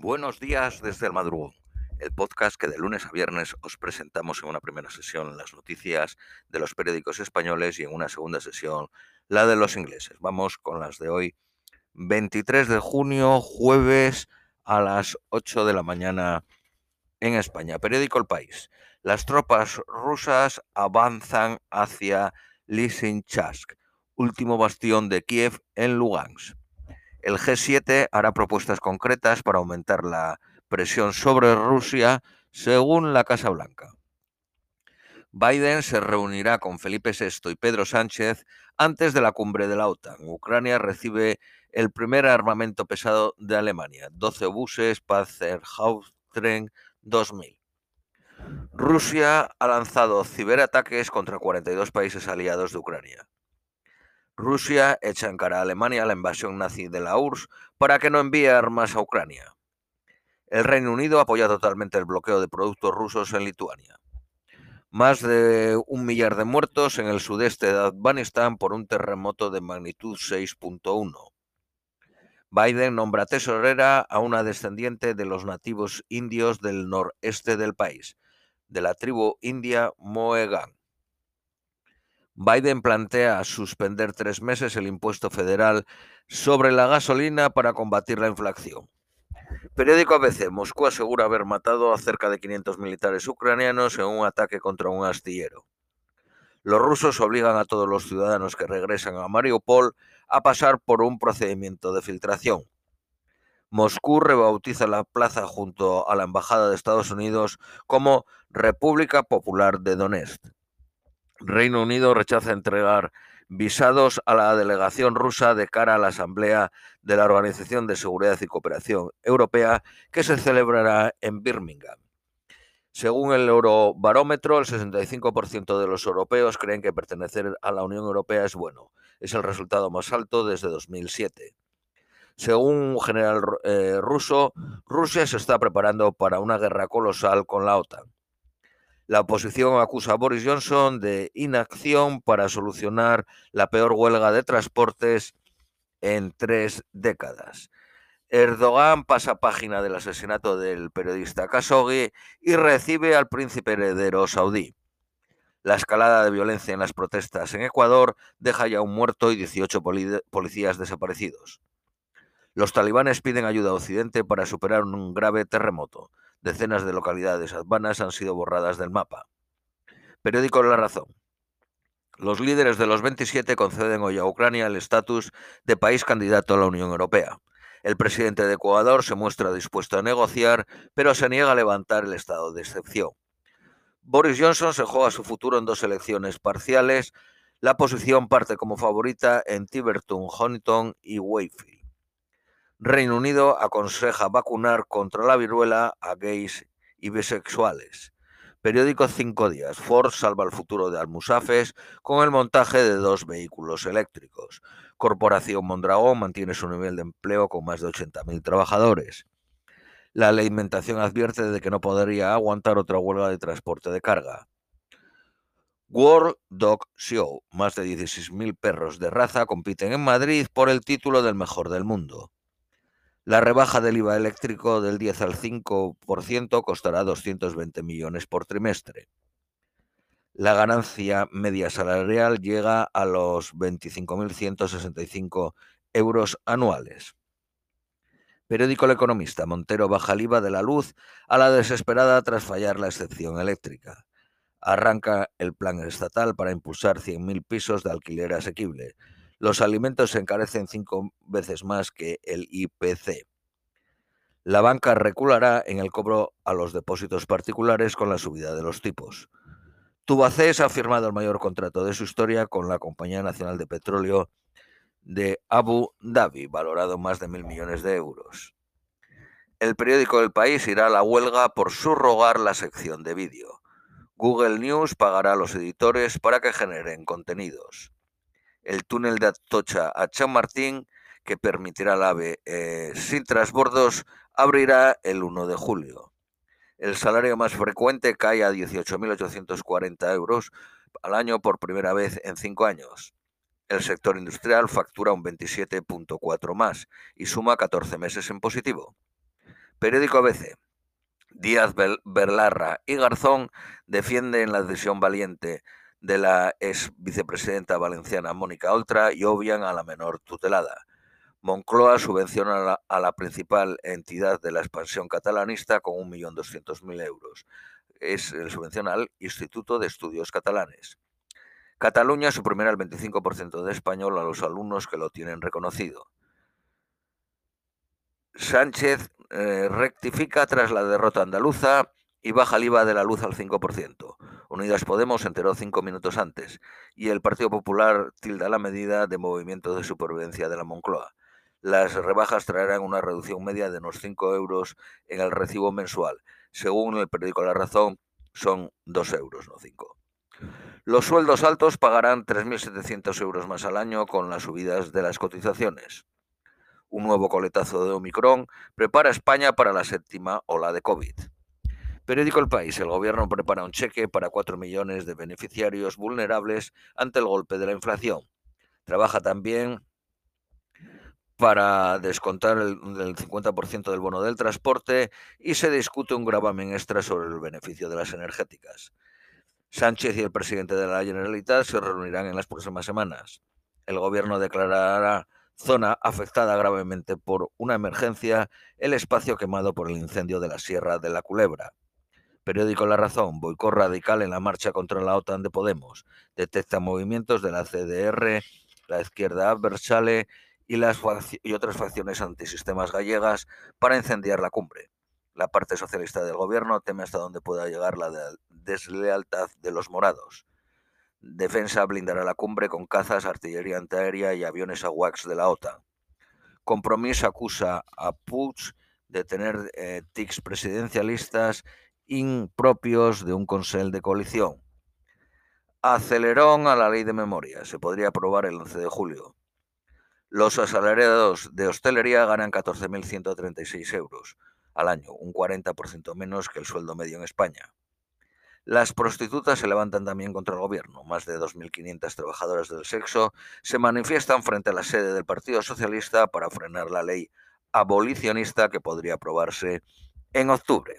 Buenos días desde el madrugón, el podcast que de lunes a viernes os presentamos en una primera sesión las noticias de los periódicos españoles y en una segunda sesión la de los ingleses. Vamos con las de hoy, 23 de junio, jueves a las 8 de la mañana en España. Periódico El País. Las tropas rusas avanzan hacia Lysychansk, último bastión de Kiev en Lugansk. El G7 hará propuestas concretas para aumentar la presión sobre Rusia, según la Casa Blanca. Biden se reunirá con Felipe VI y Pedro Sánchez antes de la cumbre de la OTAN. Ucrania recibe el primer armamento pesado de Alemania, 12 buses Panzerhaubtren 2000. Rusia ha lanzado ciberataques contra 42 países aliados de Ucrania. Rusia echa en cara a Alemania la invasión nazi de la URSS para que no envíe armas a Ucrania. El Reino Unido apoya totalmente el bloqueo de productos rusos en Lituania. Más de un millar de muertos en el sudeste de Afganistán por un terremoto de magnitud 6.1. Biden nombra tesorera a una descendiente de los nativos indios del noreste del país, de la tribu india Mohegan. Biden plantea suspender tres meses el impuesto federal sobre la gasolina para combatir la inflación. Periódico ABC. Moscú asegura haber matado a cerca de 500 militares ucranianos en un ataque contra un astillero. Los rusos obligan a todos los ciudadanos que regresan a Mariupol a pasar por un procedimiento de filtración. Moscú rebautiza la plaza junto a la Embajada de Estados Unidos como República Popular de Donetsk. Reino Unido rechaza entregar visados a la delegación rusa de cara a la Asamblea de la Organización de Seguridad y Cooperación Europea que se celebrará en Birmingham. Según el Eurobarómetro, el 65% de los europeos creen que pertenecer a la Unión Europea es bueno. Es el resultado más alto desde 2007. Según un general eh, ruso, Rusia se está preparando para una guerra colosal con la OTAN. La oposición acusa a Boris Johnson de inacción para solucionar la peor huelga de transportes en tres décadas. Erdogan pasa página del asesinato del periodista Khashoggi y recibe al príncipe heredero saudí. La escalada de violencia en las protestas en Ecuador deja ya un muerto y 18 policías desaparecidos. Los talibanes piden ayuda a Occidente para superar un grave terremoto. Decenas de localidades afganas han sido borradas del mapa. Periódico La Razón. Los líderes de los 27 conceden hoy a Ucrania el estatus de país candidato a la Unión Europea. El presidente de Ecuador se muestra dispuesto a negociar, pero se niega a levantar el estado de excepción. Boris Johnson se juega su futuro en dos elecciones parciales. La posición parte como favorita en Tiverton, Huntington y Wakefield. Reino Unido aconseja vacunar contra la viruela a gays y bisexuales. Periódico Cinco Días. Ford salva el futuro de Almusafes con el montaje de dos vehículos eléctricos. Corporación Mondragón mantiene su nivel de empleo con más de 80.000 trabajadores. La alimentación advierte de que no podría aguantar otra huelga de transporte de carga. World Dog Show. Más de 16.000 perros de raza compiten en Madrid por el título del mejor del mundo. La rebaja del IVA eléctrico del 10 al 5% costará 220 millones por trimestre. La ganancia media salarial llega a los 25.165 euros anuales. Periódico El Economista. Montero baja el IVA de la luz a la desesperada tras fallar la excepción eléctrica. Arranca el plan estatal para impulsar 100.000 pisos de alquiler asequible los alimentos se encarecen cinco veces más que el IPC. La banca reculará en el cobro a los depósitos particulares con la subida de los tipos. Tubacés ha firmado el mayor contrato de su historia con la Compañía Nacional de Petróleo de Abu Dhabi, valorado más de mil millones de euros. El periódico del país irá a la huelga por subrogar la sección de vídeo. Google News pagará a los editores para que generen contenidos el túnel de Atocha a Chamartín, que permitirá al AVE eh, sin transbordos, abrirá el 1 de julio. El salario más frecuente cae a 18.840 euros al año por primera vez en cinco años. El sector industrial factura un 27.4 más y suma 14 meses en positivo. Periódico ABC. Díaz Berlarra y Garzón defienden la decisión valiente de la ex vicepresidenta valenciana Mónica Oltra y obvian a la menor tutelada. Moncloa subvenciona a la, principal entidad de la expansión catalanista con 1.200.000 euros. Es el subvención al Instituto de Estudios Catalanes. Cataluña suprimirá el 25% de español a los alumnos que lo tienen reconocido. Sánchez eh, rectifica tras la derrota andaluza y baja el IVA de la luz al 5%. Unidas Podemos se enteró cinco minutos antes y el Partido Popular tilda la medida de movimiento de supervivencia de la Moncloa. Las rebajas traerán una reducción media de unos 5 euros en el recibo mensual. Según el periódico La Razón, son 2 euros, no 5. Los sueldos altos pagarán 3.700 euros más al año con las subidas de las cotizaciones. Un nuevo coletazo de Omicron prepara España para la séptima ola de COVID. Periódico El País. El gobierno prepara un cheque para 4 millones de beneficiarios vulnerables ante el golpe de la inflación. Trabaja también para descontar el, 50% del bono del transporte y se discute un gravamen extra sobre el beneficio de las energéticas. Sánchez y el presidente de la Generalitat se reunirán en las próximas semanas. El gobierno declarará zona afectada gravemente por una emergencia el espacio quemado por el incendio de la Sierra de la Culebra. Periódico La Razón, boicot radical en la marcha contra la OTAN de Podemos. Detecta movimientos de la CDR, la izquierda adversale y, las, y otras facciones antisistemas gallegas para incendiar la cumbre. La parte socialista del gobierno teme hasta dónde pueda llegar la deslealtad de los morados. Defensa blindará la cumbre con cazas, artillería antiaérea y aviones AWACS de la OTAN. Compromiso acusa a Puig de tener eh, tics presidencialistas impropios de un Consejo de coalición. Acelerón a la ley de memoria. Se podría aprobar el 11 de julio. Los asalariados de hostelería ganan 14.136 euros al año, un 40% menos que el sueldo medio en España. Las prostitutas se levantan también contra el gobierno. Más de 2.500 trabajadoras del sexo se manifiestan frente a la sede del Partido Socialista para frenar la ley abolicionista que podría aprobarse en octubre.